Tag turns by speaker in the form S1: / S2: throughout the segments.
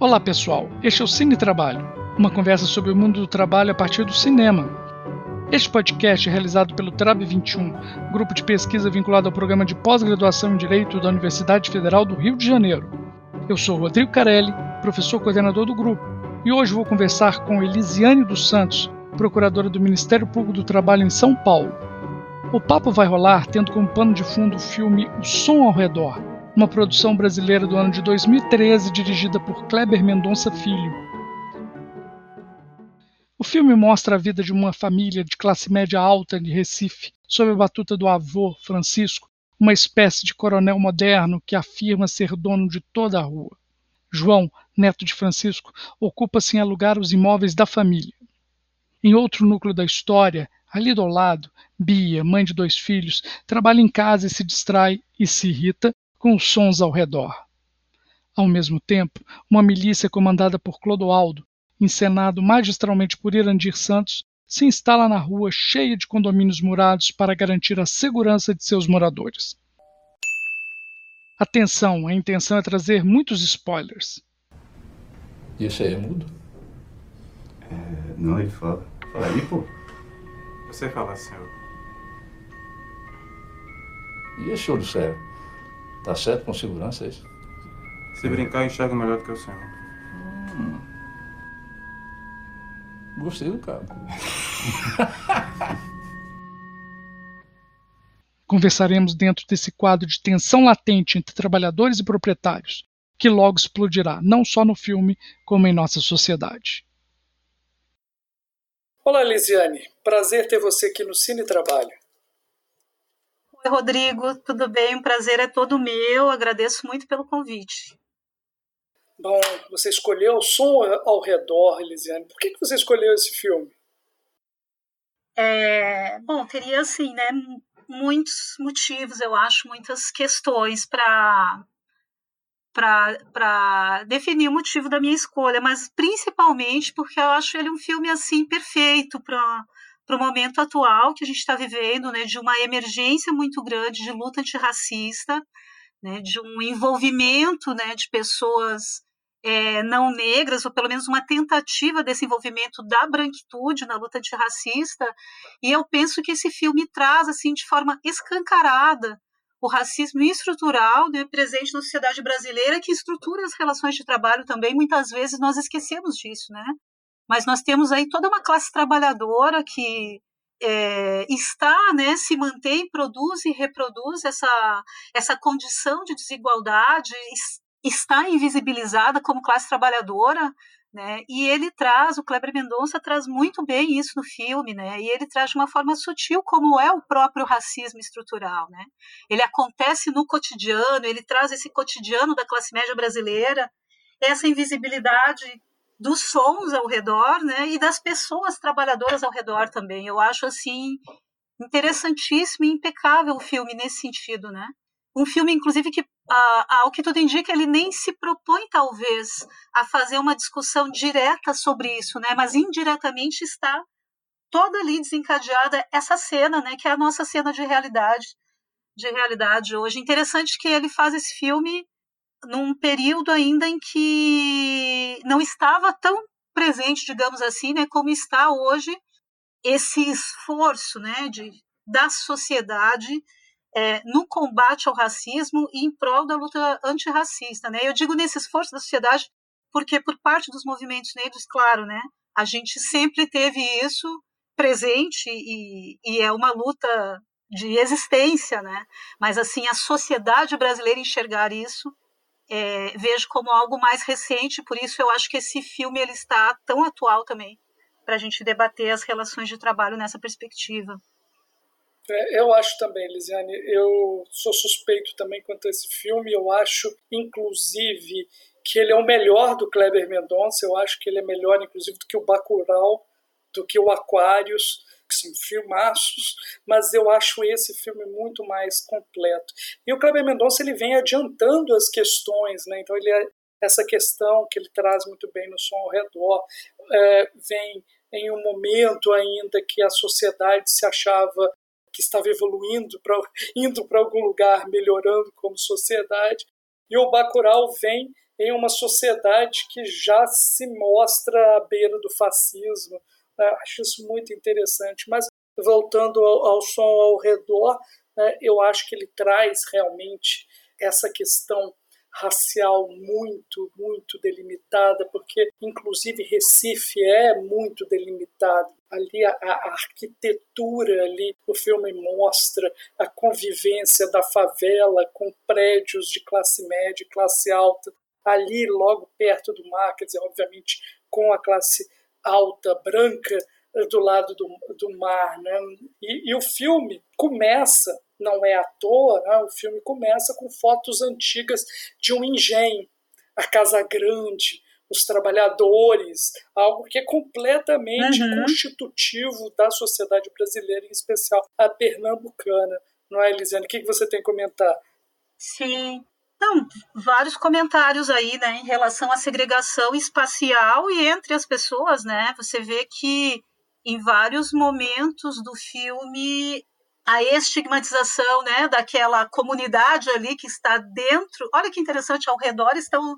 S1: Olá pessoal, este é o Cine Trabalho, uma conversa sobre o mundo do trabalho a partir do cinema. Este podcast é realizado pelo TRAB 21, grupo de pesquisa vinculado ao programa de pós-graduação em Direito da Universidade Federal do Rio de Janeiro. Eu sou Rodrigo Carelli, professor coordenador do grupo, e hoje vou conversar com Elisiane dos Santos, procuradora do Ministério Público do Trabalho em São Paulo. O papo vai rolar tendo como pano de fundo o filme O Som ao Redor, uma produção brasileira do ano de 2013 dirigida por Kleber Mendonça Filho. O filme mostra a vida de uma família de classe média alta de Recife, sob a batuta do avô, Francisco, uma espécie de coronel moderno que afirma ser dono de toda a rua. João, neto de Francisco, ocupa-se em alugar os imóveis da família. Em outro núcleo da história, ali do lado, Bia, mãe de dois filhos, trabalha em casa e se distrai e se irrita com os sons ao redor. Ao mesmo tempo, uma milícia comandada por Clodoaldo, encenado magistralmente por Irandir Santos, se instala na rua cheia de condomínios murados para garantir a segurança de seus moradores. Atenção, a intenção é trazer muitos spoilers.
S2: E esse aí é mudo?
S3: É, não, ele fala. Fala aí, pô.
S4: Você fala, senhor.
S2: E esse olho sério? Tá certo com segurança é isso?
S4: Se brincar, eu enxergo melhor do que o senhor.
S2: Hum. Gostei do cara.
S1: Conversaremos dentro desse quadro de tensão latente entre trabalhadores e proprietários, que logo explodirá não só no filme, como em nossa sociedade. Olá, Lisiane. Prazer ter você aqui no Cine Trabalho.
S5: Oi, Rodrigo, tudo bem? O prazer é todo meu. Agradeço muito pelo convite.
S1: Bom, você escolheu o som ao redor, Elisiane. Por que, você escolheu esse filme?
S5: É, bom, teria assim, né, muitos motivos, eu acho, muitas questões para para definir o motivo da minha escolha, mas principalmente porque eu acho ele um filme assim perfeito para para o momento atual que a gente está vivendo, né, de uma emergência muito grande de luta antirracista, né, de um envolvimento né, de pessoas é, não negras, ou pelo menos uma tentativa desse envolvimento da branquitude na luta antirracista, e eu penso que esse filme traz, assim, de forma escancarada, o racismo estrutural né, presente na sociedade brasileira, que estrutura as relações de trabalho também, muitas vezes nós esquecemos disso, né? Mas nós temos aí toda uma classe trabalhadora que é, está, né, se mantém, produz e reproduz essa, essa condição de desigualdade, está invisibilizada como classe trabalhadora, né, e ele traz, o Kleber Mendonça traz muito bem isso no filme, né, e ele traz de uma forma sutil como é o próprio racismo estrutural, né, ele acontece no cotidiano, ele traz esse cotidiano da classe média brasileira, essa invisibilidade dos sons ao redor, né, e das pessoas trabalhadoras ao redor também. Eu acho assim interessantíssimo e impecável o filme nesse sentido, né? Um filme, inclusive, que, ao que tudo indica, ele nem se propõe, talvez, a fazer uma discussão direta sobre isso, né? Mas indiretamente está toda ali desencadeada essa cena, né? Que é a nossa cena de realidade, de realidade hoje. Interessante que ele faz esse filme num período ainda em que não estava tão presente, digamos assim, né, como está hoje esse esforço né, de, da sociedade é, no combate ao racismo e em prol da luta antirracista. Né? Eu digo nesse esforço da sociedade porque, por parte dos movimentos negros, claro, né, a gente sempre teve isso presente e, e é uma luta de existência, né? Mas assim a sociedade brasileira enxergar isso é, vejo como algo mais recente, por isso eu acho que esse filme ele está tão atual também para a gente debater as relações de trabalho nessa perspectiva.
S1: É, eu acho também, Lisiane, eu sou suspeito também quanto a esse filme, eu acho, inclusive, que ele é o melhor do Kleber Mendonça, eu acho que ele é melhor, inclusive, do que o Bacurau, do que o Aquários, que são filmaços, mas eu acho esse filme muito mais completo. E o Kleber Mendonça ele vem adiantando as questões, né? então ele é, essa questão que ele traz muito bem no som ao redor é, vem em um momento ainda que a sociedade se achava que estava evoluindo, pra, indo para algum lugar, melhorando como sociedade, e o Bacurau vem em uma sociedade que já se mostra à beira do fascismo. Né? Acho isso muito interessante. Mas voltando ao, ao som ao redor, né, eu acho que ele traz realmente essa questão racial muito, muito delimitada, porque inclusive Recife é muito delimitado. Ali a, a, arquitetura ali, o filme mostra a convivência da favela com prédios de classe média, classe alta, ali logo perto do mar, quer dizer, obviamente com a classe alta branca do lado do, do mar, né? E, e o filme começa não é à toa, né? o filme começa com fotos antigas de um engenho, a Casa Grande, os trabalhadores, algo que é completamente uhum. constitutivo da sociedade brasileira, em especial a pernambucana. Não é, Elisiane? O que você tem a comentar?
S5: Sim. Não, vários comentários aí, né, em relação à segregação espacial e entre as pessoas, né? Você vê que em vários momentos do filme a estigmatização né, daquela comunidade ali que está dentro. Olha que interessante, ao redor estão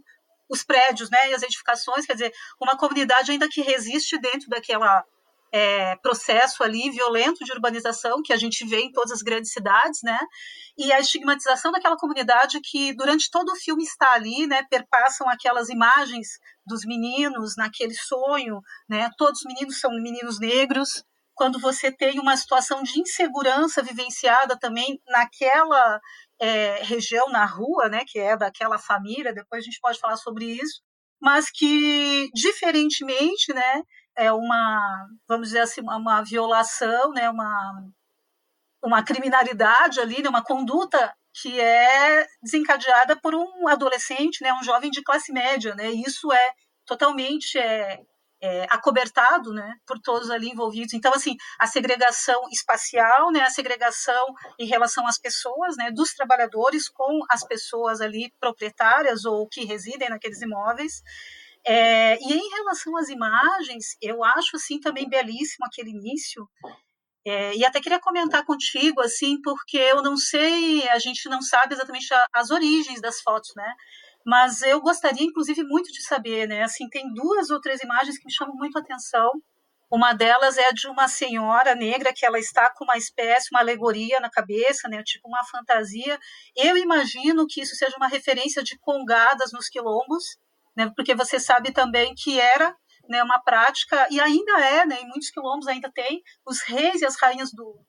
S5: os prédios né, e as edificações, quer dizer, uma comunidade ainda que resiste dentro daquela é, processo ali violento de urbanização que a gente vê em todas as grandes cidades, né? E a estigmatização daquela comunidade que durante todo o filme está ali, né? Perpassam aquelas imagens dos meninos naquele sonho, né? Todos os meninos são meninos negros, quando você tem uma situação de insegurança vivenciada também naquela é, região, na rua, né, que é daquela família, depois a gente pode falar sobre isso, mas que, diferentemente, né, é uma, vamos dizer assim, uma violação, né, uma, uma criminalidade ali, né, uma conduta que é desencadeada por um adolescente, né, um jovem de classe média, né, isso é totalmente é, é, acobertado né, por todos ali envolvidos. Então, assim, a segregação espacial, né, a segregação em relação às pessoas, né, dos trabalhadores com as pessoas ali proprietárias ou que residem naqueles imóveis. É, e em relação às imagens, eu acho assim também belíssimo aquele início. É, e até queria comentar contigo, assim, porque eu não sei, a gente não sabe exatamente a, as origens das fotos, né? Mas eu gostaria, inclusive, muito de saber, né? Assim, tem duas ou três imagens que me chamam muito a atenção. Uma delas é de uma senhora negra que ela está com uma espécie, uma alegoria na cabeça, né, tipo uma fantasia. Eu imagino que isso seja uma referência de congadas nos quilombos, né, porque você sabe também que era né, uma prática, e ainda é, né, em muitos quilombos ainda tem os reis e as rainhas do,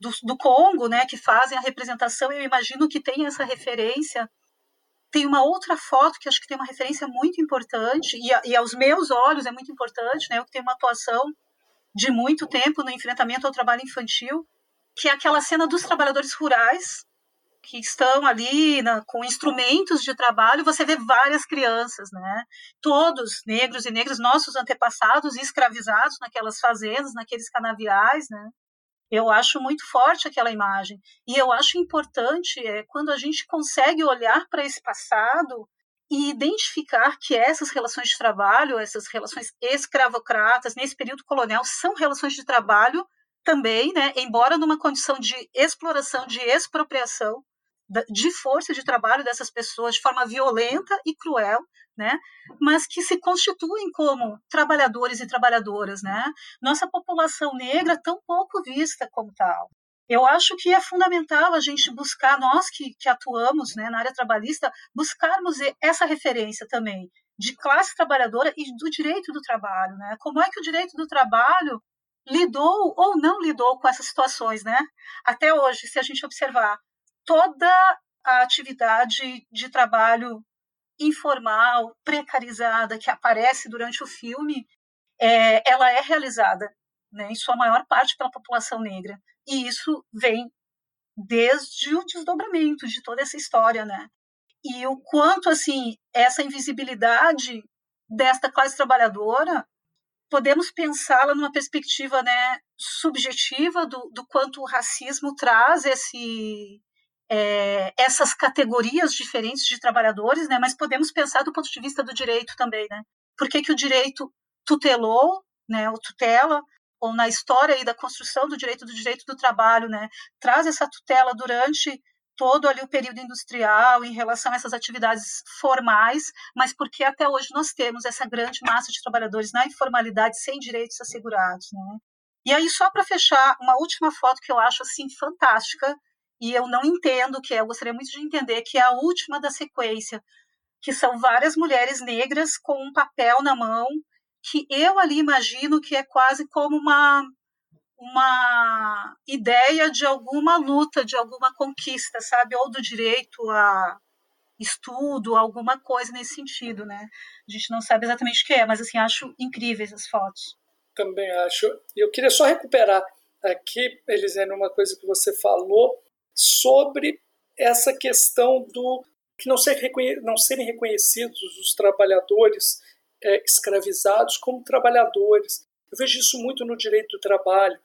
S5: do, do Congo, né, que fazem a representação. Eu imagino que tem essa referência tem uma outra foto que acho que tem uma referência muito importante, e, e aos meus olhos é muito importante, né? Eu que tenho uma atuação de muito tempo no enfrentamento ao trabalho infantil, que é aquela cena dos trabalhadores rurais que estão ali na, com instrumentos de trabalho, você vê várias crianças, né? Todos negros e negras, nossos antepassados escravizados naquelas fazendas, naqueles canaviais, né? Eu acho muito forte aquela imagem. E eu acho importante é, quando a gente consegue olhar para esse passado e identificar que essas relações de trabalho, essas relações escravocratas, nesse período colonial, são relações de trabalho também, né, embora numa condição de exploração, de expropriação, de força de trabalho dessas pessoas de forma violenta e cruel, né? Mas que se constituem como trabalhadores e trabalhadoras, né? Nossa população negra tão pouco vista como tal. Eu acho que é fundamental a gente buscar, nós que, que atuamos né, na área trabalhista, buscarmos essa referência também de classe trabalhadora e do direito do trabalho. Né? Como é que o direito do trabalho lidou ou não lidou com essas situações, né? Até hoje, se a gente observar toda a atividade de trabalho informal, precarizada, que aparece durante o filme, é, ela é realizada, né, em sua maior parte pela população negra. E isso vem desde o desdobramento de toda essa história, né? E o quanto, assim, essa invisibilidade desta classe trabalhadora, podemos pensá-la numa perspectiva, né, subjetiva do, do quanto o racismo traz esse é, essas categorias diferentes de trabalhadores, né? Mas podemos pensar do ponto de vista do direito também, né? Por que, que o direito tutelou, né? O tutela ou na história aí da construção do direito do direito do trabalho, né? Traz essa tutela durante todo ali o período industrial em relação a essas atividades formais, mas porque até hoje nós temos essa grande massa de trabalhadores na informalidade sem direitos assegurados, né? E aí só para fechar, uma última foto que eu acho assim fantástica e eu não entendo que é, eu gostaria muito de entender que é a última da sequência, que são várias mulheres negras com um papel na mão, que eu ali imagino que é quase como uma uma ideia de alguma luta, de alguma conquista, sabe? Ou do direito a estudo, alguma coisa nesse sentido, né? A gente não sabe exatamente o que é, mas assim, acho incríveis as fotos.
S1: Também acho. Eu queria só recuperar aqui, Elisene, uma coisa que você falou sobre essa questão do que não, ser não serem reconhecidos os trabalhadores é, escravizados como trabalhadores. Eu vejo isso muito no direito do trabalho.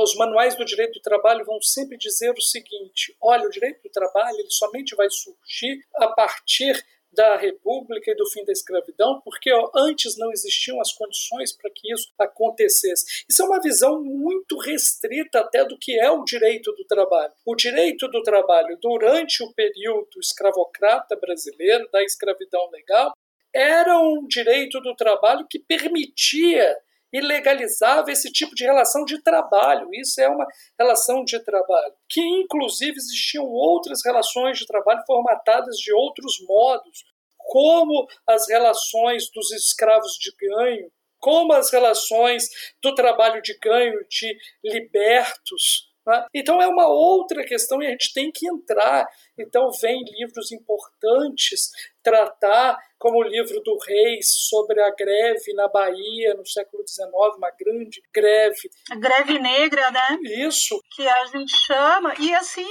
S1: Os manuais do direito do trabalho vão sempre dizer o seguinte: olha, o direito do trabalho ele somente vai surgir a partir da República e do fim da escravidão, porque ó, antes não existiam as condições para que isso acontecesse. Isso é uma visão muito restrita até do que é o direito do trabalho. O direito do trabalho durante o período escravocrata brasileiro, da escravidão legal, era um direito do trabalho que permitia e legalizava esse tipo de relação de trabalho. Isso é uma relação de trabalho. Que, inclusive, existiam outras relações de trabalho formatadas de outros modos, como as relações dos escravos de ganho, como as relações do trabalho de ganho de libertos. Né? Então é uma outra questão e a gente tem que entrar. Então vem livros importantes tratar como o livro do Reis sobre a greve na Bahia no século XIX, uma grande greve.
S5: A greve negra, né?
S1: Isso.
S5: Que a gente chama. E assim,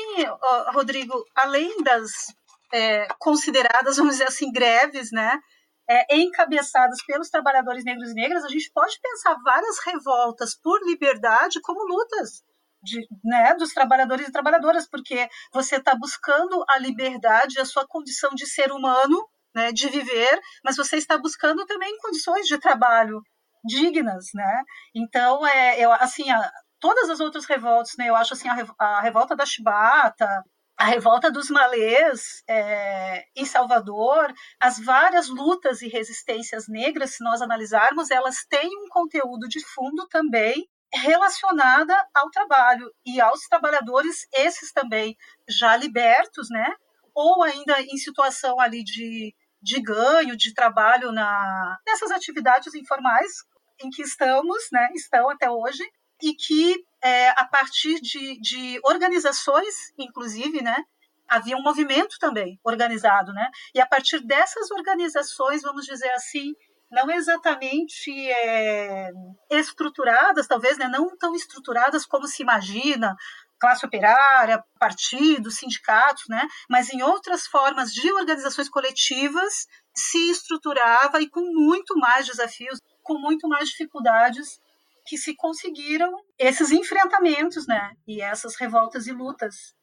S5: Rodrigo, além das é, consideradas, vamos dizer assim, greves, né? É, encabeçadas pelos trabalhadores negros e negras, a gente pode pensar várias revoltas por liberdade como lutas de, né, dos trabalhadores e trabalhadoras, porque você está buscando a liberdade, a sua condição de ser humano, né, de viver, mas você está buscando também condições de trabalho dignas, né? Então, é, eu, assim, a, todas as outras revoltas, né? Eu acho assim a, a revolta da Chibata, a revolta dos malês é, em Salvador, as várias lutas e resistências negras, se nós analisarmos, elas têm um conteúdo de fundo também relacionada ao trabalho e aos trabalhadores, esses também já libertos, né? Ou ainda em situação ali de de ganho, de trabalho na, nessas atividades informais em que estamos, né, estão até hoje, e que é, a partir de, de organizações, inclusive, né, havia um movimento também organizado, né, e a partir dessas organizações, vamos dizer assim, não exatamente é, estruturadas, talvez, né, não tão estruturadas como se imagina, classe operária, partidos, sindicatos, né? mas em outras formas de organizações coletivas se estruturava e com muito mais desafios, com muito mais dificuldades que se conseguiram esses enfrentamentos, né? E essas revoltas e lutas.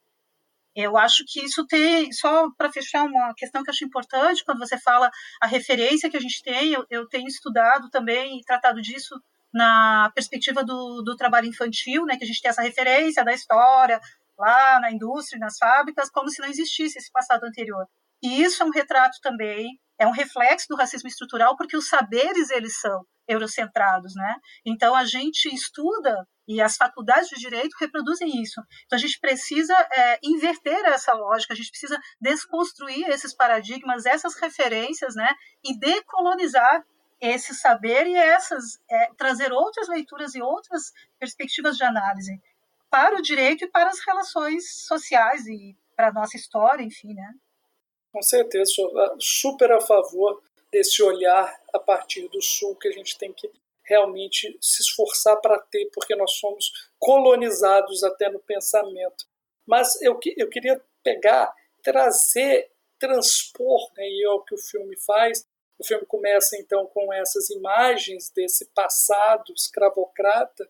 S5: Eu acho que isso tem, só para fechar uma questão que eu acho importante, quando você fala a referência que a gente tem, eu, eu tenho estudado também e tratado disso na perspectiva do, do trabalho infantil, né, que a gente tem essa referência da história lá na indústria, nas fábricas, como se não existisse esse passado anterior. E isso é um retrato também, é um reflexo do racismo estrutural, porque os saberes eles são eurocentrados, né? Então a gente estuda e as faculdades de direito reproduzem isso. Então a gente precisa é, inverter essa lógica, a gente precisa desconstruir esses paradigmas, essas referências, né? E decolonizar esse saber e essas é, trazer outras leituras e outras perspectivas de análise para o direito e para as relações sociais e para a nossa história, enfim, né?
S1: Com certeza, ah, super a favor desse olhar a partir do sul que a gente tem que realmente se esforçar para ter, porque nós somos colonizados até no pensamento. Mas eu, eu queria pegar, trazer, transpor, né, e é o que o filme faz, o filme começa então com essas imagens desse passado escravocrata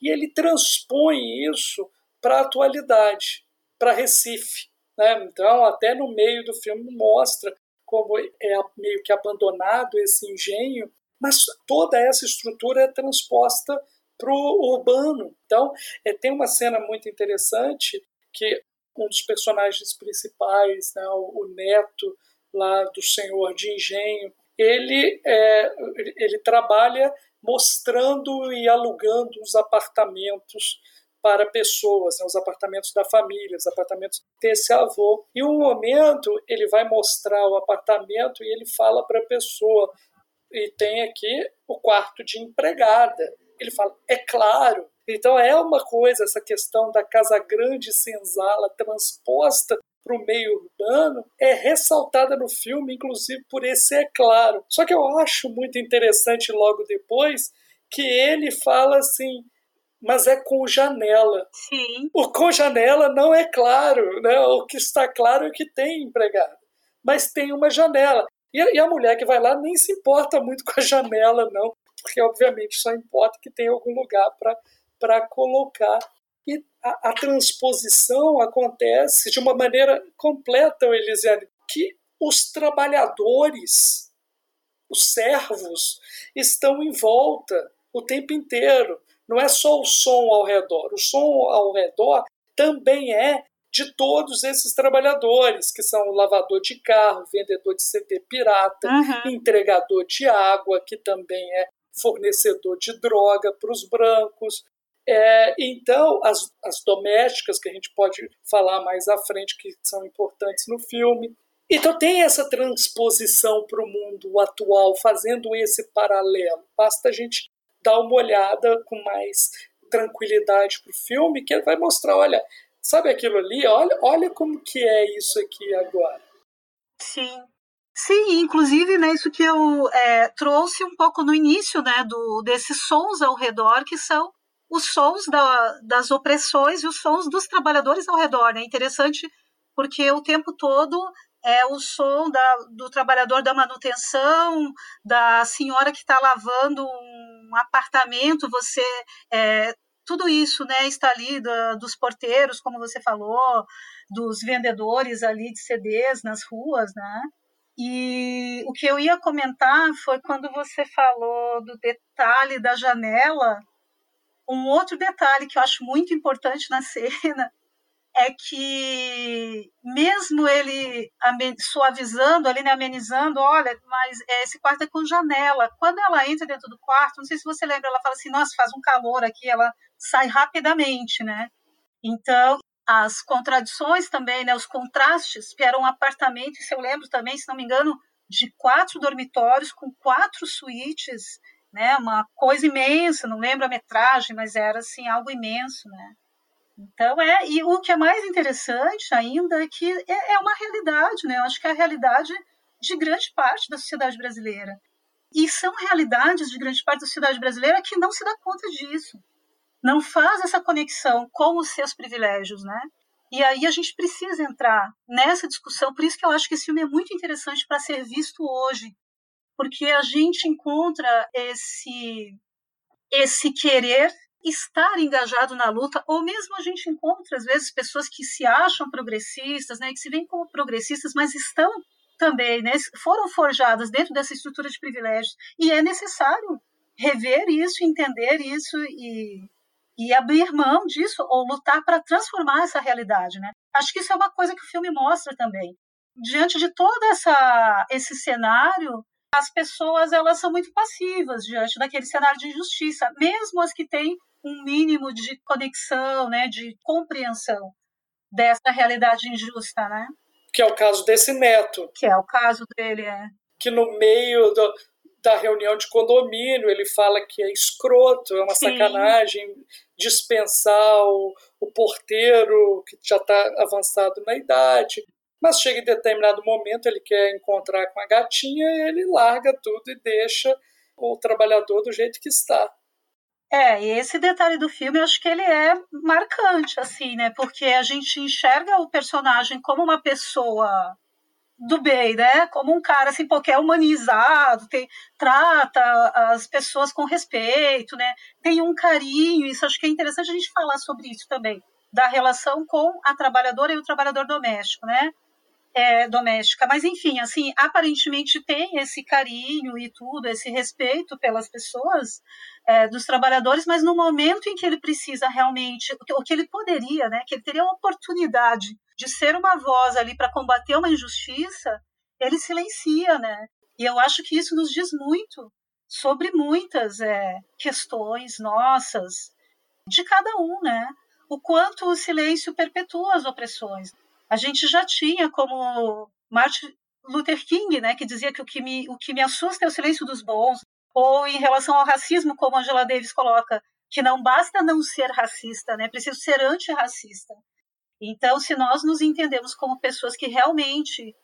S1: e ele transpõe isso para a atualidade, para Recife. Né? Então, até no meio do filme mostra como é meio que abandonado esse engenho, mas toda essa estrutura é transposta para o urbano. Então, é, tem uma cena muito interessante que um dos personagens principais, né, o, o neto lá do senhor de engenho, ele, é, ele trabalha mostrando e alugando os apartamentos para pessoas, né, os apartamentos da família, os apartamentos desse avô. E um momento ele vai mostrar o apartamento e ele fala para a pessoa, e tem aqui o quarto de empregada. Ele fala, é claro. Então é uma coisa, essa questão da casa grande senzala transposta para o meio urbano é ressaltada no filme, inclusive por esse é claro. Só que eu acho muito interessante logo depois que ele fala assim, mas é com janela.
S5: Sim.
S1: O com janela não é claro, né? O que está claro é que tem empregado, mas tem uma janela. E a, e a mulher que vai lá nem se importa muito com a janela, não, porque obviamente só importa que tem algum lugar para colocar. E a, a, transposição acontece de uma maneira completa, Elisiane, que os trabalhadores, os servos, estão em volta o tempo inteiro. Não é só o som ao redor. O som ao redor também é de todos esses trabalhadores, que são lavador de carro, vendedor de CD pirata, uhum. entregador de água, que também é fornecedor de droga para os brancos, é, então, as, as domésticas, que a gente pode falar mais à frente, que são importantes no filme. Então, tem essa transposição para o mundo atual, fazendo esse paralelo. Basta a gente dar uma olhada com mais tranquilidade para o filme, que vai mostrar: olha, sabe aquilo ali? Olha, olha como que é isso aqui agora.
S5: Sim. Sim, inclusive, né, isso que eu é, trouxe um pouco no início, né, do, desses sons ao redor que são os sons da, das opressões e os sons dos trabalhadores ao redor. Né? interessante porque o tempo todo é o som da, do trabalhador da manutenção, da senhora que está lavando um apartamento, você é, tudo isso né, está ali da, dos porteiros, como você falou, dos vendedores ali de CDs nas ruas, né? E o que eu ia comentar foi quando você falou do detalhe da janela, um outro detalhe que eu acho muito importante na cena é que mesmo ele suavizando ali, né, amenizando, olha, mas esse quarto é com janela. Quando ela entra dentro do quarto, não sei se você lembra, ela fala assim, nossa, faz um calor aqui, ela sai rapidamente, né? Então, as contradições também, né, os contrastes, que era um apartamento, se eu lembro também, se não me engano, de quatro dormitórios com quatro suítes, né? Uma coisa imensa, não lembro a metragem, mas era assim algo imenso, né? Então é e o que é mais interessante ainda é que é, é uma realidade, né? Eu acho que é a realidade de grande parte da sociedade brasileira. E são realidades de grande parte da sociedade brasileira que não se dá conta disso, não faz essa conexão com os seus privilégios, né? E aí a gente precisa entrar nessa discussão, por isso que eu acho que esse filme é muito interessante para ser visto hoje, porque a gente encontra esse esse querer estar engajado na luta, ou mesmo a gente encontra às vezes pessoas que se acham progressistas, né, que se veem como progressistas, mas estão também, né, foram forjadas dentro dessa estrutura de privilégios, e é necessário rever isso, entender isso e, e abrir mão disso ou lutar para transformar essa realidade, né? Acho que isso é uma coisa que o filme mostra também. Diante de todo essa, esse cenário, as pessoas elas são muito passivas diante daquele cenário de injustiça, mesmo as que têm um mínimo de conexão, né, de compreensão dessa realidade injusta, né?
S1: Que é o caso desse neto.
S5: Que é o caso dele, é.
S1: Que no meio do, da reunião de condomínio ele fala que é escroto, é uma Sim. sacanagem dispensar o, o porteiro que já está avançado na idade. Mas chega em determinado momento, ele quer encontrar com a gatinha ele larga tudo e deixa o trabalhador do jeito que está.
S5: É, e esse detalhe do filme eu acho que ele é marcante, assim, né? Porque a gente enxerga o personagem como uma pessoa do bem, né? Como um cara assim, porque é humanizado, tem, trata as pessoas com respeito, né? Tem um carinho, isso acho que é interessante a gente falar sobre isso também, da relação com a trabalhadora e o trabalhador doméstico, né? É, doméstica. Mas, enfim, assim, aparentemente tem esse carinho e tudo, esse respeito pelas pessoas, é, dos trabalhadores, mas no momento em que ele precisa realmente, o que ele poderia, né, que ele teria a oportunidade de ser uma voz ali para combater uma injustiça, ele silencia, né? E eu acho que isso nos diz muito sobre muitas é, questões nossas, de cada um, né? O quanto o silêncio perpetua as opressões. A gente já tinha como Martin Luther King, né, que dizia que o que me, o que me assusta é o silêncio dos bons, ou em relação ao racismo, como Angela Davis coloca, que não basta não ser racista, né, preciso ser antirracista. Então, se nós nos entendemos como pessoas que realmente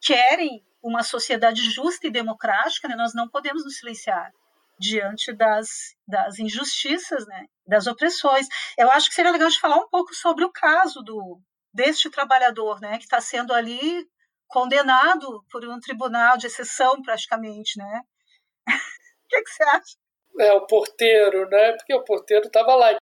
S5: querem uma sociedade justa e democrática, né, nós não podemos nos silenciar diante das, das injustiças, né, das opressões. Eu acho que seria legal de falar um pouco sobre o caso do deste trabalhador, né, que está sendo ali condenado por um tribunal de exceção, praticamente, né? o que, que, você acha?
S1: É, o porteiro, né? Porque o porteiro estava lá e,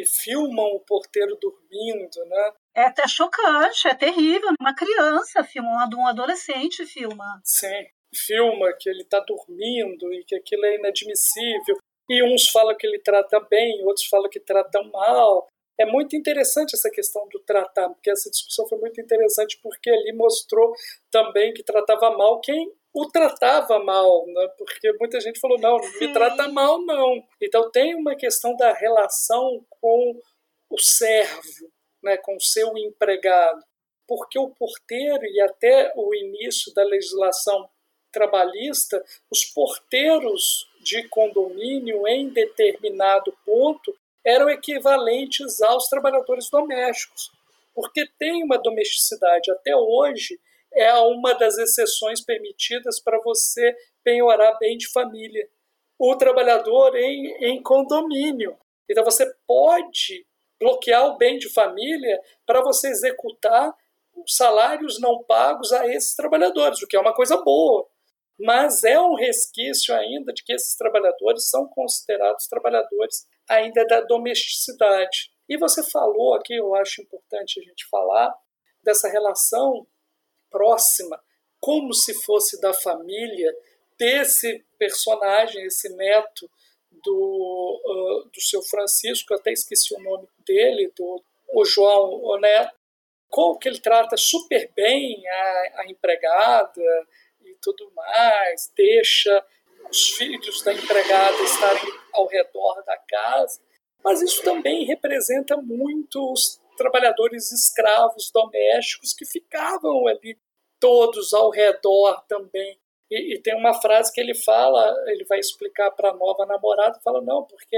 S1: e, filmam o porteiro dormindo, né?
S5: É até chocante, é terrível. Uma criança filma, um adolescente filma.
S1: Sim, filma que ele está dormindo e que aquilo é inadmissível. E uns falam que ele trata bem, outros falam que trata mal. É muito interessante essa questão do tratar, porque essa discussão foi muito interessante, porque ali mostrou também que tratava mal quem o tratava mal, né? porque muita gente falou, não, não me trata mal, não. Então tem uma questão da relação com o servo, né? com o seu empregado, porque o porteiro e até o início da legislação trabalhista, os porteiros de condomínio em determinado ponto eram equivalentes aos trabalhadores domésticos, porque tem uma domesticidade. Até hoje é uma das exceções permitidas para você penhorar bem de família. O trabalhador em, em condomínio. Então você pode bloquear o bem de família para você executar salários não pagos a esses trabalhadores, o que é uma coisa boa. Mas é um resquício ainda de que esses trabalhadores são considerados trabalhadores ainda da domesticidade. E você falou aqui, eu acho importante a gente falar, dessa relação próxima, como se fosse da família, desse personagem, esse neto do, uh, do seu Francisco, até esqueci o nome dele, do o João o Neto, como que ele trata super bem a, a empregada e tudo mais, deixa os filhos da empregada estarem ao redor da casa, mas isso também representa muito os trabalhadores escravos domésticos que ficavam ali todos ao redor também. E, e tem uma frase que ele fala, ele vai explicar para a nova namorada, fala não, porque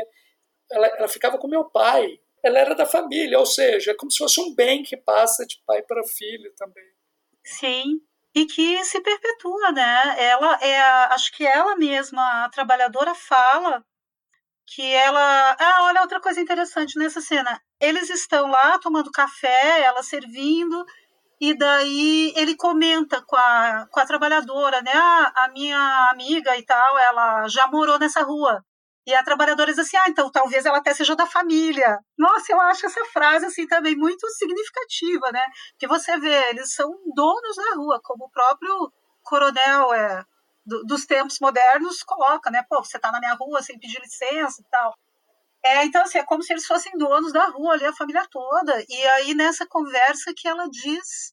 S1: ela, ela ficava com meu pai, ela era da família, ou seja, é como se fosse um bem que passa de pai para filho também.
S5: Sim, e que se perpetua, né? Ela é, acho que ela mesma, a trabalhadora, fala que ela. Ah, olha outra coisa interessante nessa cena. Eles estão lá tomando café, ela servindo, e daí ele comenta com a, com a trabalhadora, né? Ah, a minha amiga e tal, ela já morou nessa rua. E a trabalhadora diz assim: ah, então talvez ela até seja da família. Nossa, eu acho essa frase assim também muito significativa, né? Que você vê, eles são donos da rua, como o próprio coronel é, do, dos tempos modernos coloca, né? Pô, você tá na minha rua sem pedir licença e tal. É, então, assim, é como se eles fossem donos da rua ali, a família toda. E aí, nessa conversa que ela diz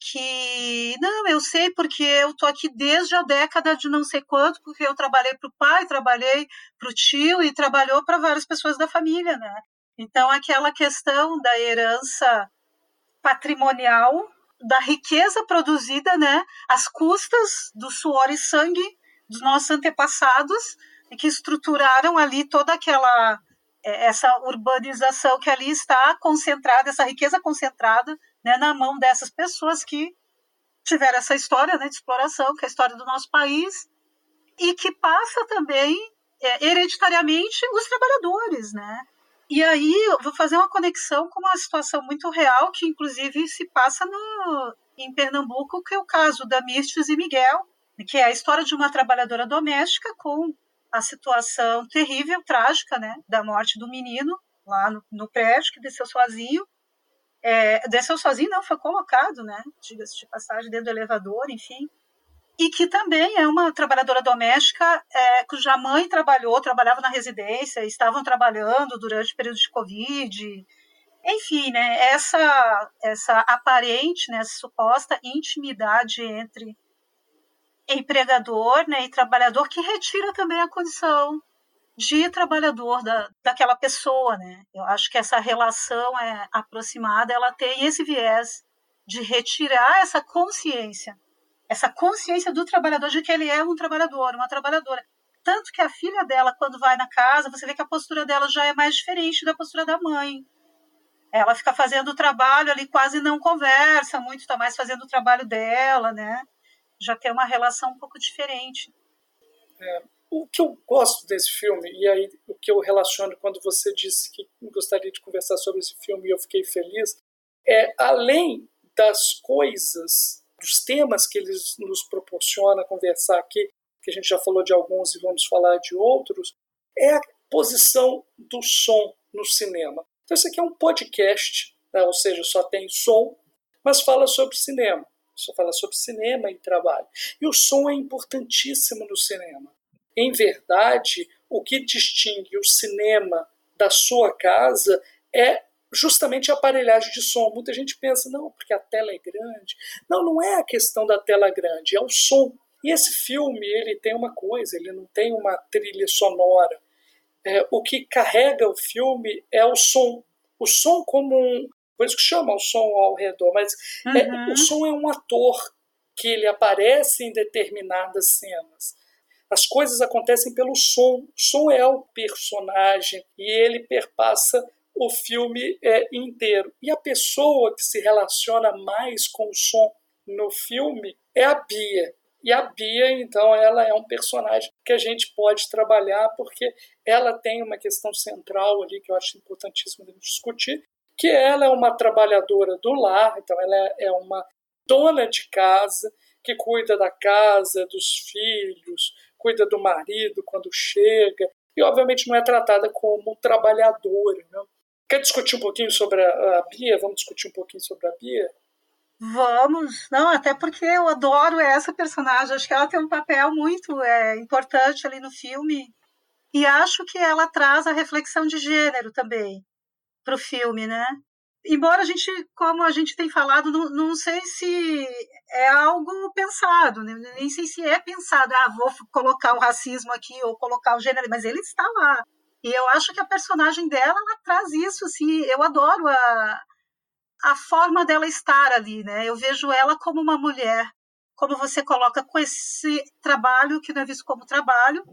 S5: que não, eu sei porque eu tô aqui desde a década de não sei quanto, porque eu trabalhei para o pai, trabalhei para o tio e trabalhou para várias pessoas da família, né? Então aquela questão da herança patrimonial, da riqueza produzida, né, às custas do suor e sangue dos nossos antepassados e que estruturaram ali toda aquela é, essa urbanização que ali está concentrada, essa riqueza concentrada né, na mão dessas pessoas que tiveram essa história né, de exploração, que é a história do nosso país, e que passa também é, hereditariamente os trabalhadores, né? E aí eu vou fazer uma conexão com uma situação muito real que inclusive se passa no, em Pernambuco, que é o caso da Mistes e Miguel, que é a história de uma trabalhadora doméstica com a situação terrível, trágica, né, da morte do menino lá no, no prédio que desceu sozinho é, desceu sozinho, não, foi colocado, né? Diga-se de passagem, dentro do elevador, enfim. E que também é uma trabalhadora doméstica é, cuja mãe trabalhou, trabalhava na residência, estavam trabalhando durante o período de Covid. Enfim, né, essa, essa aparente, né, essa suposta intimidade entre empregador né, e trabalhador que retira também a condição de trabalhador da, daquela pessoa, né? Eu acho que essa relação é aproximada, ela tem esse viés de retirar essa consciência, essa consciência do trabalhador de que ele é um trabalhador, uma trabalhadora. Tanto que a filha dela, quando vai na casa, você vê que a postura dela já é mais diferente da postura da mãe. Ela fica fazendo o trabalho ali, quase não conversa muito, está mais fazendo o trabalho dela, né? Já tem uma relação um pouco diferente.
S1: É, o que eu gosto desse filme, e aí o que eu relaciono quando você disse que gostaria de conversar sobre esse filme e eu fiquei feliz, é além das coisas, dos temas que eles nos proporciona conversar aqui, que a gente já falou de alguns e vamos falar de outros, é a posição do som no cinema. Então, isso aqui é um podcast, né? ou seja, só tem som, mas fala sobre cinema. Só fala sobre cinema e trabalho. E o som é importantíssimo no cinema. Em verdade, o que distingue o cinema da sua casa é justamente a aparelhagem de som. Muita gente pensa, não, porque a tela é grande. Não, não é a questão da tela grande, é o som. E esse filme, ele tem uma coisa, ele não tem uma trilha sonora. É, o que carrega o filme é o som. O som como um... Por isso que chama o som ao redor, mas uhum. é, o som é um ator que ele aparece em determinadas cenas. As coisas acontecem pelo som. O som é o personagem e ele perpassa o filme é, inteiro. E a pessoa que se relaciona mais com o som no filme é a Bia. E a Bia, então, ela é um personagem que a gente pode trabalhar porque ela tem uma questão central ali que eu acho importantíssimo de discutir, que ela é uma trabalhadora do lar, então ela é uma dona de casa que cuida da casa, dos filhos, cuida do marido quando chega, e obviamente não é tratada como trabalhadora. Né? Quer discutir um pouquinho sobre a, a Bia? Vamos discutir um pouquinho sobre a Bia?
S5: Vamos, não, até porque eu adoro essa personagem, acho que ela tem um papel muito é, importante ali no filme, e acho que ela traz a reflexão de gênero também para o filme, né? Embora a gente, como a gente tem falado, não, não sei se é algo pensado, né? nem sei se é pensado, ah, vou colocar o racismo aqui ou colocar o gênero, mas ele está lá. E eu acho que a personagem dela, ela traz isso, assim, eu adoro a, a forma dela estar ali, né? Eu vejo ela como uma mulher, como você coloca, com esse trabalho que não é visto como trabalho,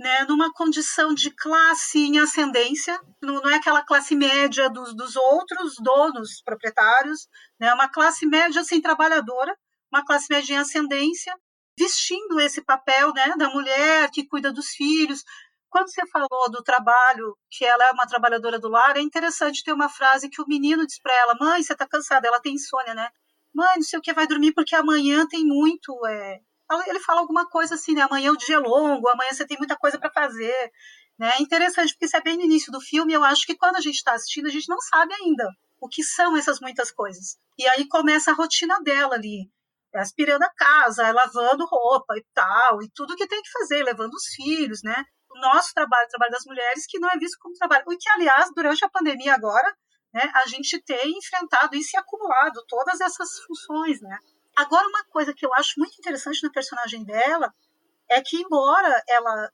S5: né, numa condição de classe em ascendência, não, é aquela classe média dos, dos outros donos proprietários, né, uma classe média assim, trabalhadora, uma classe média em ascendência, vestindo esse papel né, da mulher que cuida dos filhos. Quando você falou do trabalho, que ela é uma trabalhadora do lar, é interessante ter uma frase que o menino diz para ela: Mãe, você está cansada? Ela tem insônia, né? Mãe, não sei o que, vai dormir porque amanhã tem muito. É, ele fala alguma coisa assim, né? Amanhã é o dia longo, amanhã você tem muita coisa para fazer. Né? É interessante, porque isso é bem no início do filme, eu acho que quando a gente está assistindo, a gente não sabe ainda o que são essas muitas coisas. E aí começa a rotina dela ali, aspirando a casa, lavando roupa e tal, e tudo que tem que fazer, levando os filhos, né? O nosso trabalho, o trabalho das mulheres, que não é visto como trabalho. O que, aliás, durante a pandemia agora, né, a gente tem enfrentado isso e acumulado todas essas funções, né? Agora, uma coisa que eu acho muito interessante na personagem dela é que, embora ela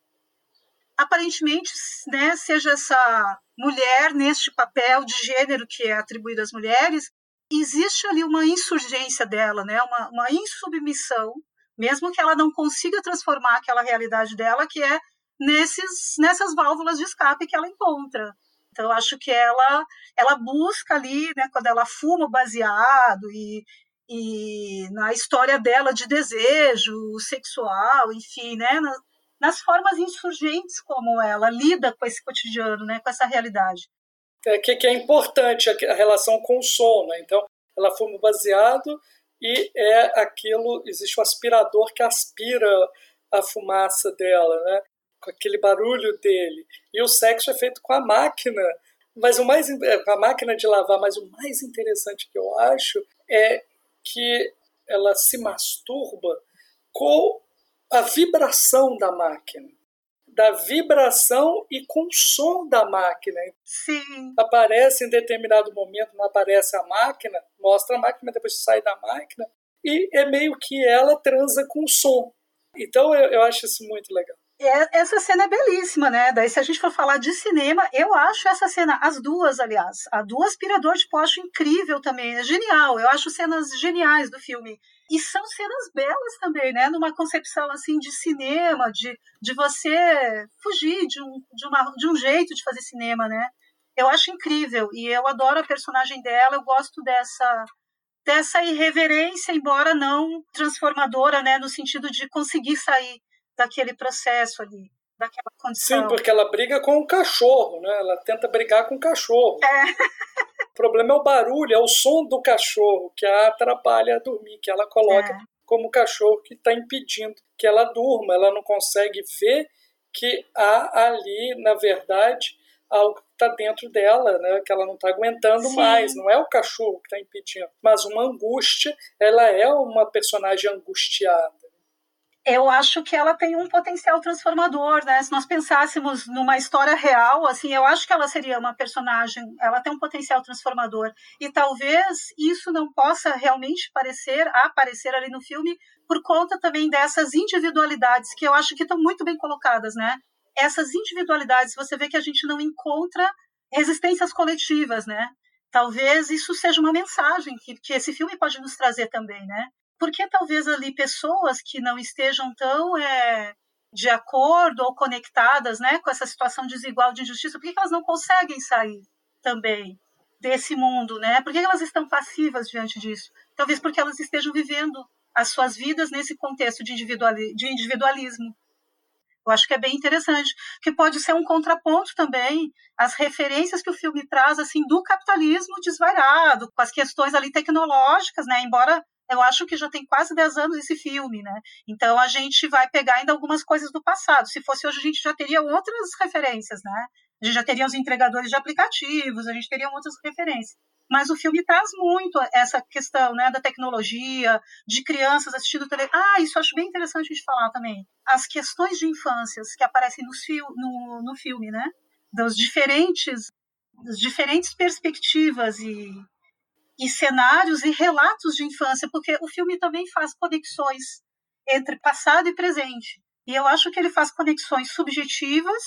S5: aparentemente né, seja essa mulher neste papel de gênero que é atribuído às mulheres, existe ali uma insurgência dela, né, uma, uma insubmissão, mesmo que ela não consiga transformar aquela realidade dela, que é nesses, nessas válvulas de escape que ela encontra. Então, eu acho que ela, ela busca ali, né, quando ela fuma baseado e, e na história dela de desejo sexual, enfim, né, nas, formas insurgentes como ela lida com esse cotidiano, né, com essa realidade.
S1: É que, que é importante a relação com o som, né? Então, ela fuma baseado e é aquilo, existe um aspirador que aspira a fumaça dela, né? Com aquele barulho dele. E o sexo é feito com a máquina, mas o mais é, a máquina de lavar, mas o mais interessante que eu acho é que ela se masturba com a vibração da máquina. da vibração e com o som da máquina.
S5: Sim.
S1: Aparece em determinado momento, não aparece a máquina, mostra a máquina, depois sai da máquina, e é meio que ela transa com o som. Então eu, eu acho isso muito legal.
S5: É, essa cena é belíssima, né? Daí, se a gente for falar de cinema, eu acho essa cena, as duas, aliás, a do aspirador de pó acho incrível também, é genial. Eu acho cenas geniais do filme. E são cenas belas também, né? Numa concepção assim de cinema, de, de você fugir de um, de, uma, de um jeito de fazer cinema, né? Eu acho incrível e eu adoro a personagem dela, eu gosto dessa dessa irreverência, embora não transformadora, né, no sentido de conseguir sair daquele processo ali, daquela condição.
S1: Sim, porque ela briga com o cachorro, né? Ela tenta brigar com o cachorro.
S5: É.
S1: O problema é o barulho, é o som do cachorro que a atrapalha a dormir, que ela coloca
S5: É.
S1: como cachorro que está impedindo que ela durma. Ela não consegue ver que há ali, na verdade, algo que está dentro dela, né? que ela não está aguentando
S5: Sim.
S1: mais. Não é o cachorro que está impedindo, mas uma angústia. Ela é uma personagem angustiada.
S5: Eu acho que ela tem um potencial transformador, né? Se nós pensássemos numa história real, assim, eu acho que ela seria uma personagem, ela tem um potencial transformador. E talvez isso não possa realmente parecer, aparecer ali no filme por conta também dessas individualidades que eu acho que estão muito bem colocadas, né? Essas individualidades, você vê que a gente não encontra resistências coletivas, né? Talvez isso seja uma mensagem que, que esse filme pode nos trazer também, né? Porque talvez ali pessoas que não estejam tão é, de acordo ou conectadas né, com essa situação desigual de injustiça, por que elas não conseguem sair também desse mundo? Né? Por que elas estão passivas diante disso? Talvez porque elas estejam vivendo as suas vidas nesse contexto de, individuali de individualismo. Eu acho que é bem interessante, que pode ser um contraponto também às referências que o filme traz assim do capitalismo desvairado, com as questões ali tecnológicas, né? Embora eu acho que já tem quase 10 anos esse filme, né? Então a gente vai pegar ainda algumas coisas do passado. Se fosse hoje, a gente já teria outras referências, né? A gente já teria os entregadores de aplicativos, a gente teria outras referências. Mas o filme traz muito essa questão né, da tecnologia, de crianças assistindo televisão. Ah, isso eu acho bem interessante de falar também. As questões de infâncias que aparecem fil no, no filme, né? Das diferentes, das diferentes perspectivas e e cenários e relatos de infância, porque o filme também faz conexões entre passado e presente. E eu acho que ele faz conexões subjetivas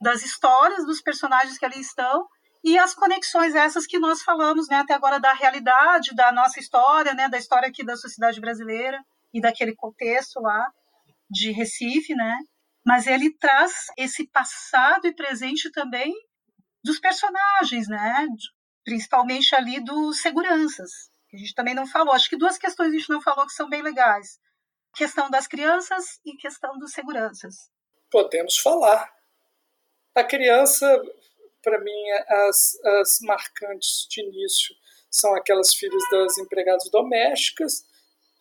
S5: das histórias dos personagens que ali estão e as conexões essas que nós falamos, né, até agora da realidade da nossa história, né, da história aqui da sociedade brasileira e daquele contexto lá de Recife, né? Mas ele traz esse passado e presente também dos personagens, né? Principalmente ali dos seguranças, que a gente também não falou. Acho que duas questões a gente não falou que são bem legais: questão das crianças e questão dos seguranças.
S1: Podemos falar. A criança, para mim, as, as marcantes de início são aquelas filhas das empregadas domésticas,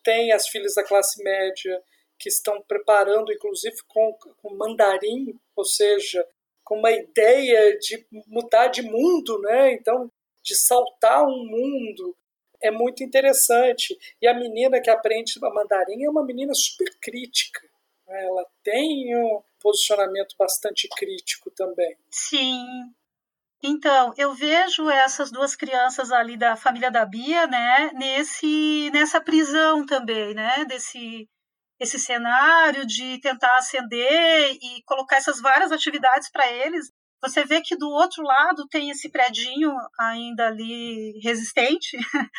S1: tem as filhas da classe média que estão preparando, inclusive, com, com mandarim, ou seja, com uma ideia de mudar de mundo, né? Então, de saltar um mundo. É muito interessante. E a menina que aprende a mandarim é uma menina super crítica. Né? Ela tem um posicionamento bastante crítico também.
S5: Sim. Então, eu vejo essas duas crianças ali da família da Bia, né, nesse nessa prisão também, né, desse esse cenário de tentar acender e colocar essas várias atividades para eles você vê que do outro lado tem esse predinho ainda ali resistente,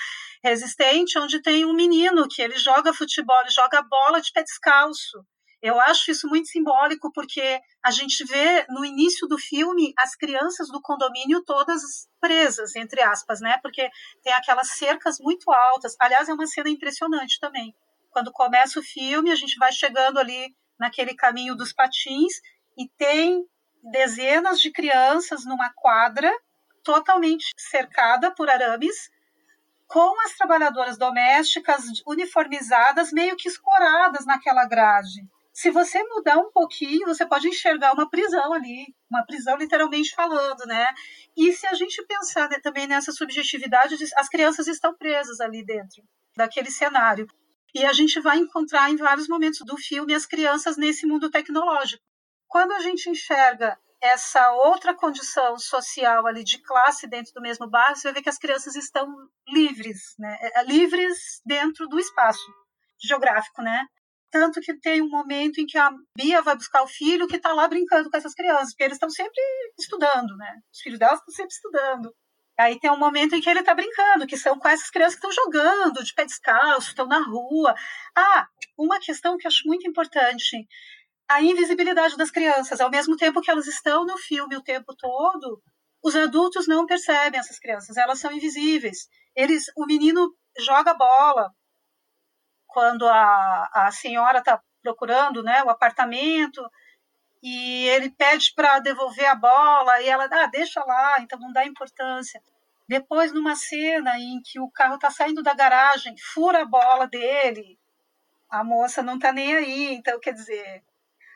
S5: resistente, onde tem um menino que ele joga futebol, ele joga bola de pé descalço. Eu acho isso muito simbólico porque a gente vê no início do filme as crianças do condomínio todas presas, entre aspas, né? Porque tem aquelas cercas muito altas. Aliás, é uma cena impressionante também. Quando começa o filme, a gente vai chegando ali naquele caminho dos patins e tem dezenas de crianças numa quadra totalmente cercada por arames, com as trabalhadoras domésticas uniformizadas, meio que escoradas naquela grade. Se você mudar um pouquinho, você pode enxergar uma prisão ali, uma prisão literalmente falando, né? E se a gente pensar né, também nessa subjetividade, as crianças estão presas ali dentro daquele cenário. E a gente vai encontrar em vários momentos do filme as crianças nesse mundo tecnológico quando a gente enxerga essa outra condição social ali de classe dentro do mesmo bairro, você ver que as crianças estão livres, né? É, livres dentro do espaço geográfico, né? Tanto que tem um momento em que a Bia vai buscar o filho que está lá brincando com essas crianças, porque eles estão sempre estudando, né? Os filhos delas estão sempre estudando. Aí tem um momento em que ele está brincando, que são com essas crianças que estão jogando de pé descalço, estão na rua. Ah, uma questão que eu acho muito importante: a invisibilidade das crianças. Ao mesmo tempo que elas estão no filme o tempo todo, os adultos não percebem essas crianças, elas são invisíveis. Eles, o menino joga bola quando a, a senhora está procurando né, o apartamento e ele pede para devolver a bola e ela, ah, deixa lá, então não dá importância. Depois, numa cena em que o carro está saindo da garagem, fura a bola dele, a moça não está nem aí. Então, quer dizer,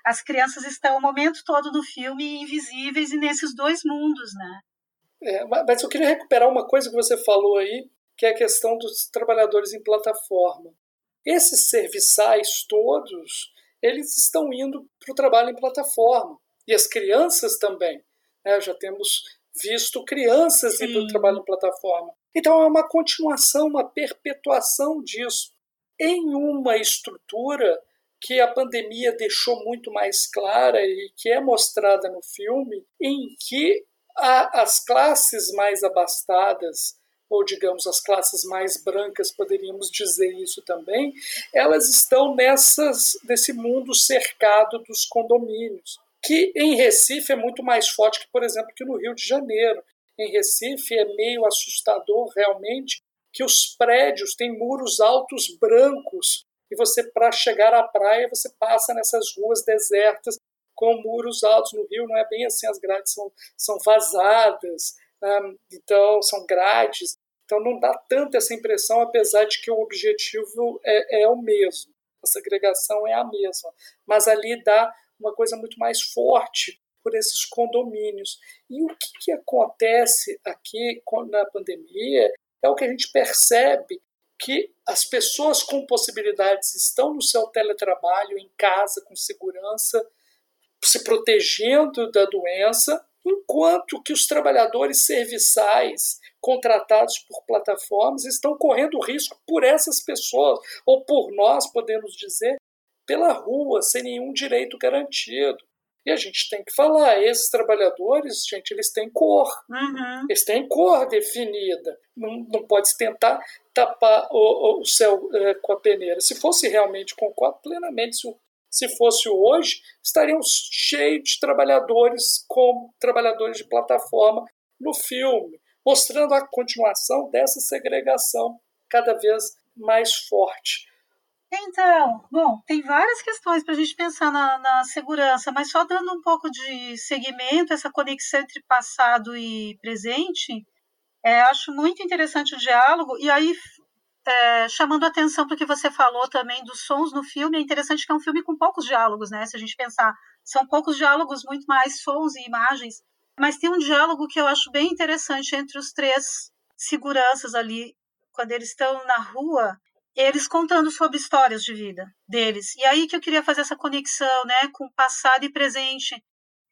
S5: as crianças estão o momento todo no filme invisíveis e nesses dois mundos, né?
S1: É, mas eu queria recuperar uma coisa que você falou aí, que é a questão dos trabalhadores em plataforma. Esses serviçais todos, eles estão indo para o trabalho em plataforma. E as crianças também. Né? Já temos visto crianças Sim. indo para o trabalho em plataforma. Então é uma continuação, uma perpetuação disso. Em uma estrutura que a pandemia deixou muito mais clara e que é mostrada no filme, em que a, as classes mais abastadas ou digamos as classes mais brancas, poderíamos dizer isso também, elas estão nessas, nesse mundo cercado dos condomínios, que em Recife é muito mais forte que, por exemplo, que no Rio de Janeiro. Em Recife é meio assustador realmente que os prédios têm muros altos brancos e você para chegar à praia você passa nessas ruas desertas com muros altos no Rio. Não é bem assim as grades são, são vazadas então são grades. Então não dá tanto essa impressão, apesar de que o objetivo é, é o mesmo, a segregação é a mesma, mas ali dá uma coisa muito mais forte por esses condomínios. E o que, que acontece aqui na pandemia é o que a gente percebe que as pessoas com possibilidades estão no seu teletrabalho, em casa, com segurança, se protegendo da doença, enquanto que os trabalhadores serviçais contratados por plataformas estão correndo risco por essas pessoas, ou por nós, podemos dizer, pela rua, sem nenhum direito garantido. E a gente tem que falar, esses trabalhadores, gente, eles têm cor.
S5: Uhum.
S1: Eles têm cor definida. Não, não pode tentar tapar o, o céu é, com a peneira. Se fosse realmente, concordo plenamente, se, se fosse hoje, estariam cheios de trabalhadores como trabalhadores de plataforma no filme mostrando a continuação dessa segregação cada vez mais forte.
S5: Então, bom, tem várias questões para a gente pensar na, na, segurança, mas só dando um pouco de segmento, essa conexão entre passado e presente, é, acho muito interessante o diálogo, e aí, é, chamando atenção para o que você falou também dos sons no filme, é interessante que é um filme com poucos diálogos, né? Se a gente pensar, são poucos diálogos, muito mais sons e imagens, mas tem um diálogo que eu acho bem interessante entre os três seguranças ali, quando eles estão na rua, eles contando sobre histórias de vida deles. E aí que eu queria fazer essa conexão, né, com passado e presente,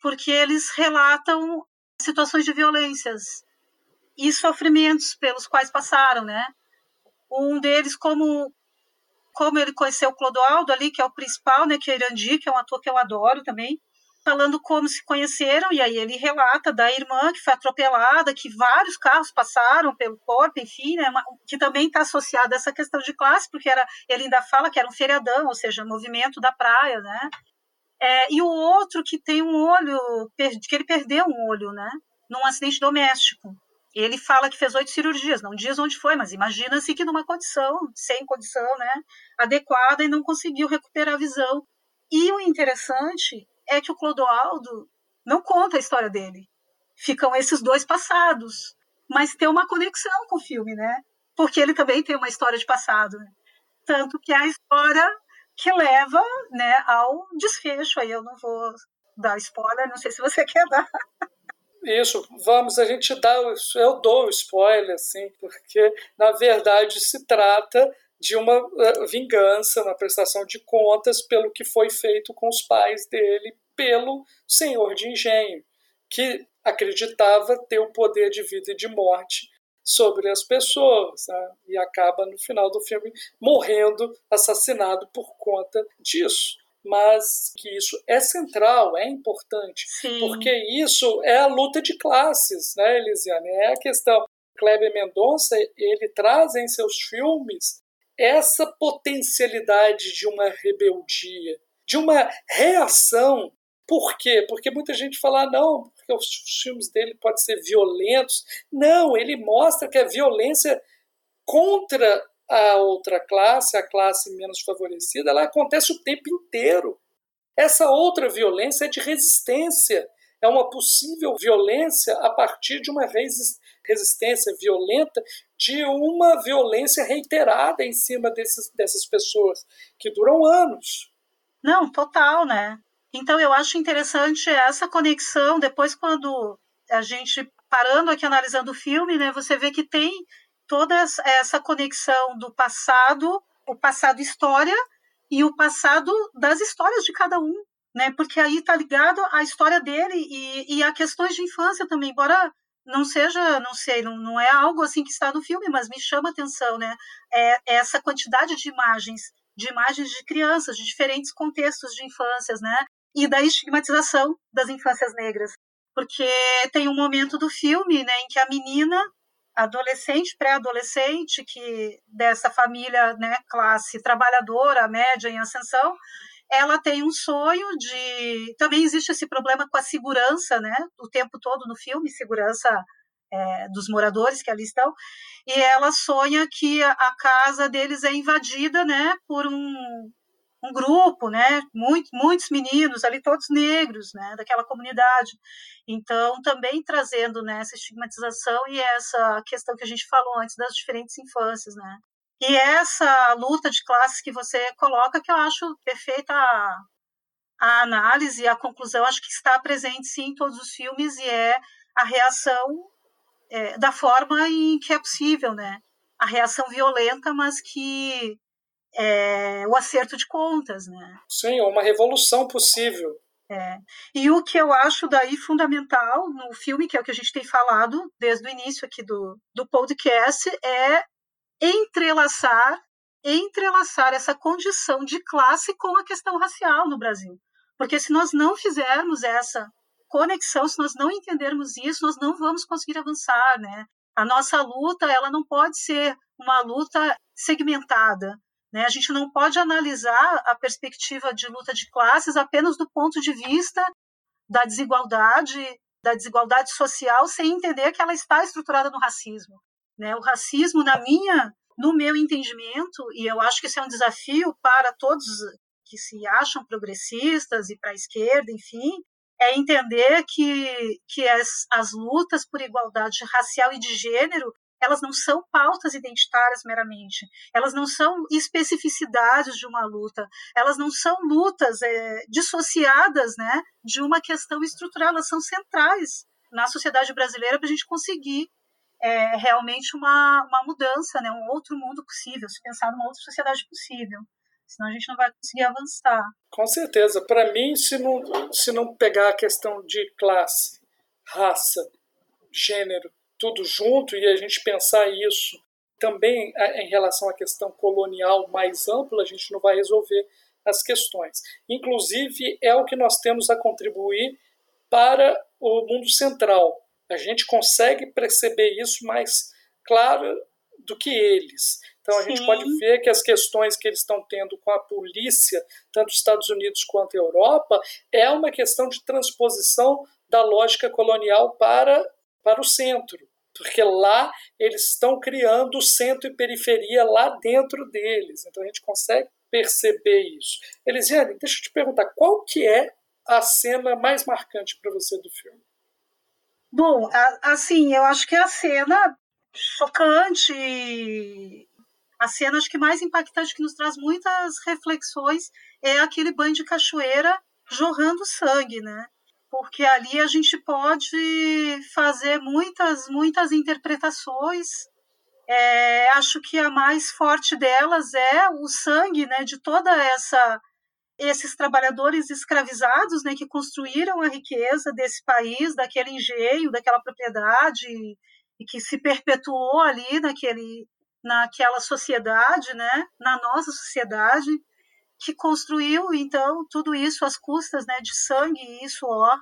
S5: porque eles relatam situações de violências e sofrimentos pelos quais passaram, né? Um deles como como ele conheceu o Clodoaldo ali, que é o principal, né, que é Irandi, que é um ator que eu adoro também falando como se conheceram, e aí ele relata da irmã que foi atropelada, que vários carros passaram pelo corpo, enfim, né, que também está associado a essa questão de classe, porque era, ele ainda fala que era um feriadão, ou seja, movimento da praia, né? É, e o outro que tem um olho, que ele perdeu um olho, né? Num acidente doméstico. Ele fala que fez oito cirurgias, não diz onde foi, mas imagina-se que numa condição, sem condição, né, adequada e não conseguiu recuperar a visão. E o interessante é que o Clodoaldo não conta a história dele. Ficam esses dois passados, mas tem uma conexão com o filme, né? Porque ele também tem uma história de passado. Né? Tanto que é a história que leva né, ao desfecho. Aí eu não vou dar spoiler, não sei se você quer dar.
S1: Isso, vamos, a gente dá, eu dou o spoiler, assim, porque na verdade se trata de uma uh, vingança, uma prestação de contas pelo que foi feito com os pais dele pelo senhor de engenho, que acreditava ter o poder de vida e de morte sobre as pessoas, né? e acaba no final do filme morrendo assassinado por conta disso. Mas que isso é central, é importante,
S5: Sim.
S1: porque isso é a luta de classes, né, Elisiane? É a questão. Kleber Mendonça ele traz em seus filmes essa potencialidade de uma rebeldia, de uma reação. Por quê? Porque muita gente fala, ah, não, porque os filmes dele podem ser violentos. Não, ele mostra que a violência contra a outra classe, a classe menos favorecida, ela acontece o tempo inteiro. Essa outra violência é de resistência, é uma possível violência a partir de uma resistência violenta de uma violência reiterada em cima desses, dessas pessoas, que duram anos.
S5: Não, total, né? Então eu acho interessante essa conexão, depois quando a gente parando aqui analisando o filme, né, você vê que tem toda essa conexão do passado, o passado história e o passado das histórias de cada um, né? Porque aí tá ligado a história dele e, e a questões de infância também, embora não seja, não sei, não, não é algo assim que está no filme, mas me chama atenção, né? É, essa quantidade de imagens, de imagens de crianças, de diferentes contextos de infâncias, né? E da estigmatização das infâncias negras. Porque tem um momento do filme, né, em que a menina, adolescente, pré-adolescente, que dessa família, né, classe trabalhadora, média em ascensão, ela tem um sonho de. Também existe esse problema com a segurança, né? O tempo todo no filme, segurança é, dos moradores que ali estão. E ela sonha que a casa deles é invadida, né? Por um, um grupo, né? Muito, muitos meninos ali, todos negros, né? Daquela comunidade. Então, também trazendo né, essa estigmatização e essa questão que a gente falou antes das diferentes infâncias, né? E essa luta de classes que você coloca, que eu acho perfeita a, a análise, a conclusão, acho que está presente sim em todos os filmes e é a reação é, da forma em que é possível, né? A reação violenta, mas que é o acerto de contas, né?
S1: Sim, uma revolução possível.
S5: É. E o que eu acho daí fundamental no filme, que é o que a gente tem falado desde o início aqui do, do podcast, é entrelaçar entrelaçar essa condição de classe com a questão racial no Brasil. Porque se nós não fizermos essa conexão, se nós não entendermos isso, nós não vamos conseguir avançar, né? A nossa luta, ela não pode ser uma luta segmentada, né? A gente não pode analisar a perspectiva de luta de classes apenas do ponto de vista da desigualdade, da desigualdade social, sem entender que ela está estruturada no racismo. Né? O racismo, na minha, no meu entendimento, e eu acho que esse é um desafio para todos que se acham progressistas e para a esquerda, enfim, é entender que, que as, as lutas por igualdade racial e de gênero elas não são pautas identitárias meramente, elas não são especificidades de uma luta, elas não são lutas é, dissociadas né, de uma questão estrutural, elas são centrais na sociedade brasileira para a gente conseguir é, realmente uma, uma mudança, né, um outro mundo possível, se pensar numa outra sociedade possível. Senão a gente não vai conseguir avançar.
S1: Com certeza. Para mim, se não, se não pegar a questão de classe, raça, gênero, tudo junto, e a gente pensar isso também é, em relação à questão colonial mais ampla, a gente não vai resolver as questões. Inclusive, é o que nós temos a contribuir para o mundo central, a gente consegue perceber isso mais claro do que eles. Então a Sim. gente pode ver que as questões que eles estão tendo com a polícia, tanto dos Estados Unidos quanto a Europa, é uma questão de transposição da lógica colonial para, para o centro. Porque lá eles estão criando centro e periferia lá dentro deles. Então a gente consegue perceber isso. Elisiane, deixa eu te perguntar, qual que é a cena mais marcante para você do filme?
S5: Bom, assim, eu acho que a cena chocante, a cena acho que mais impactante que nos traz muitas reflexões é aquele banho de cachoeira jorrando sangue, né? Porque ali a gente pode fazer muitas, muitas interpretações. É, acho que a mais forte delas é o sangue, né? De toda essa esses trabalhadores escravizados, né, que construíram a riqueza desse país, daquele engenho, daquela propriedade e que se perpetuou ali naquele naquela sociedade, né, na nossa sociedade, que construiu então tudo isso às custas, né, de sangue e suor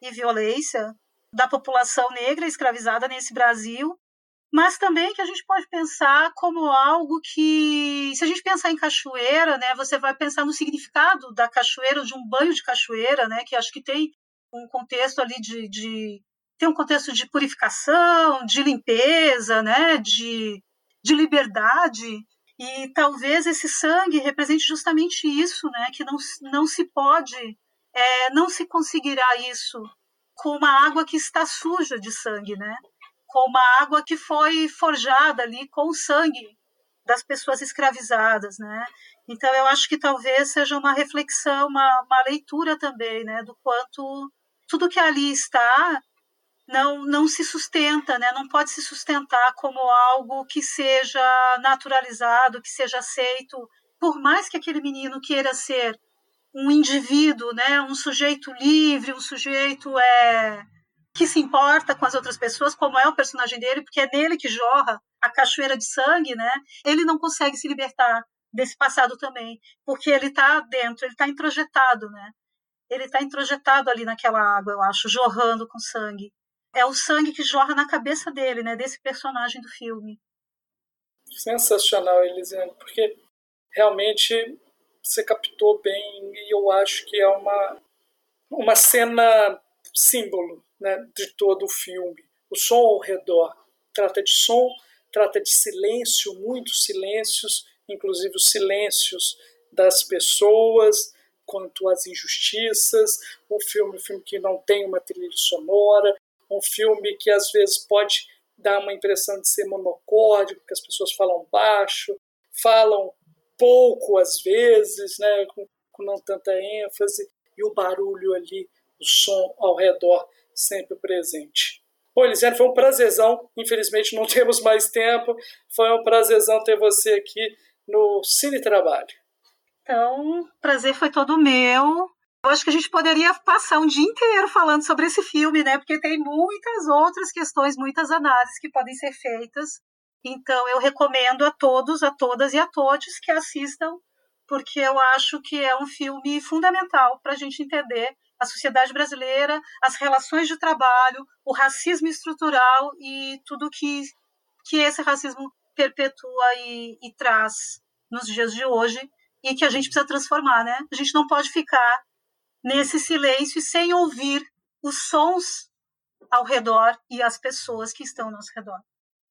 S5: e violência da população negra escravizada nesse Brasil mas também que a gente pode pensar como algo que, se a gente pensar em cachoeira, né, você vai pensar no significado da cachoeira, de um banho de cachoeira, né, que acho que tem um contexto ali de, de tem um contexto de purificação, de limpeza, né, de, de liberdade, e talvez esse sangue represente justamente isso, né, que não, não se pode, é, não se conseguirá isso com uma água que está suja de sangue, né? Com uma água que foi forjada ali com o sangue das pessoas escravizadas, né? Então eu acho que talvez seja uma reflexão, uma, uma leitura também, né, do quanto tudo que ali está não não se sustenta, né? Não pode se sustentar como algo que seja naturalizado, que seja aceito, por mais que aquele menino queira ser um indivíduo, né, um sujeito livre, um sujeito é que se importa com as outras pessoas, como é o personagem dele, porque é nele que jorra a cachoeira de sangue, né? Ele não consegue se libertar desse passado também, porque ele está dentro, ele está introjetado, né? Ele está introjetado ali naquela água, eu acho, jorrando com sangue. É o sangue que jorra na cabeça dele, né? Desse personagem do filme.
S1: Sensacional, Elisiane, porque realmente você captou bem e eu acho que é uma, uma cena símbolo né, de todo o filme. O som ao redor trata de som, trata de silêncio, muitos silêncios, inclusive os silêncios das pessoas quanto às injustiças. Um filme, um filme que não tem uma trilha sonora, um filme que às vezes pode dar uma impressão de ser monocórdico, que as pessoas falam baixo, falam pouco às vezes, né, com, com não tanta ênfase, e o barulho ali, o som ao redor sempre presente. Bom, Elisiane, foi um prazerzão. Infelizmente não temos mais tempo. Foi um prazerzão ter você aqui no Cine Trabalho.
S5: Então, prazer foi todo meu. Eu acho que a gente poderia passar um dia inteiro falando sobre esse filme, né? Porque tem muitas outras questões, muitas análises que podem ser feitas. Então, eu recomendo a todos, a todas e a todos que assistam, porque eu acho que é um filme fundamental para a gente entender a sociedade brasileira, as relações de trabalho, o racismo estrutural e tudo que, que esse racismo perpetua e, e traz nos dias de hoje e que a gente precisa transformar, né? A gente não pode ficar nesse silêncio sem ouvir os sons ao redor e as pessoas que estão ao nosso redor.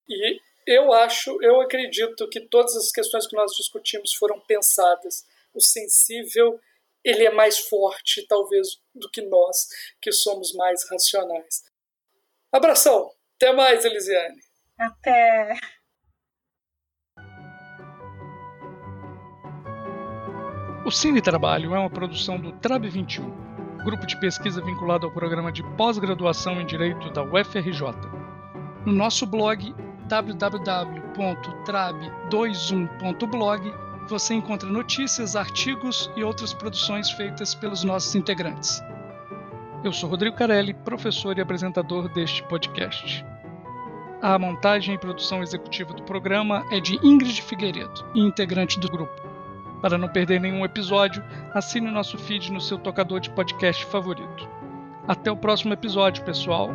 S1: E eu acho, eu acredito que todas as questões que nós discutimos foram pensadas. O sensível ele é mais forte, talvez, do que nós, que somos mais racionais. Abração! Até mais, Elisiane!
S5: Até!
S6: O Cine Trabalho é uma produção do TRAB 21, grupo de pesquisa vinculado ao programa de pós-graduação em Direito da UFRJ. No nosso blog www.trab21.blog você encontra notícias, artigos e outras produções feitas pelos nossos integrantes. Eu sou Rodrigo Carelli, professor e apresentador deste podcast. A montagem e produção executiva do programa é de Ingrid Figueiredo, integrante do grupo. Para não perder nenhum episódio, assine o nosso feed no seu tocador de podcast favorito. Até o próximo episódio, pessoal!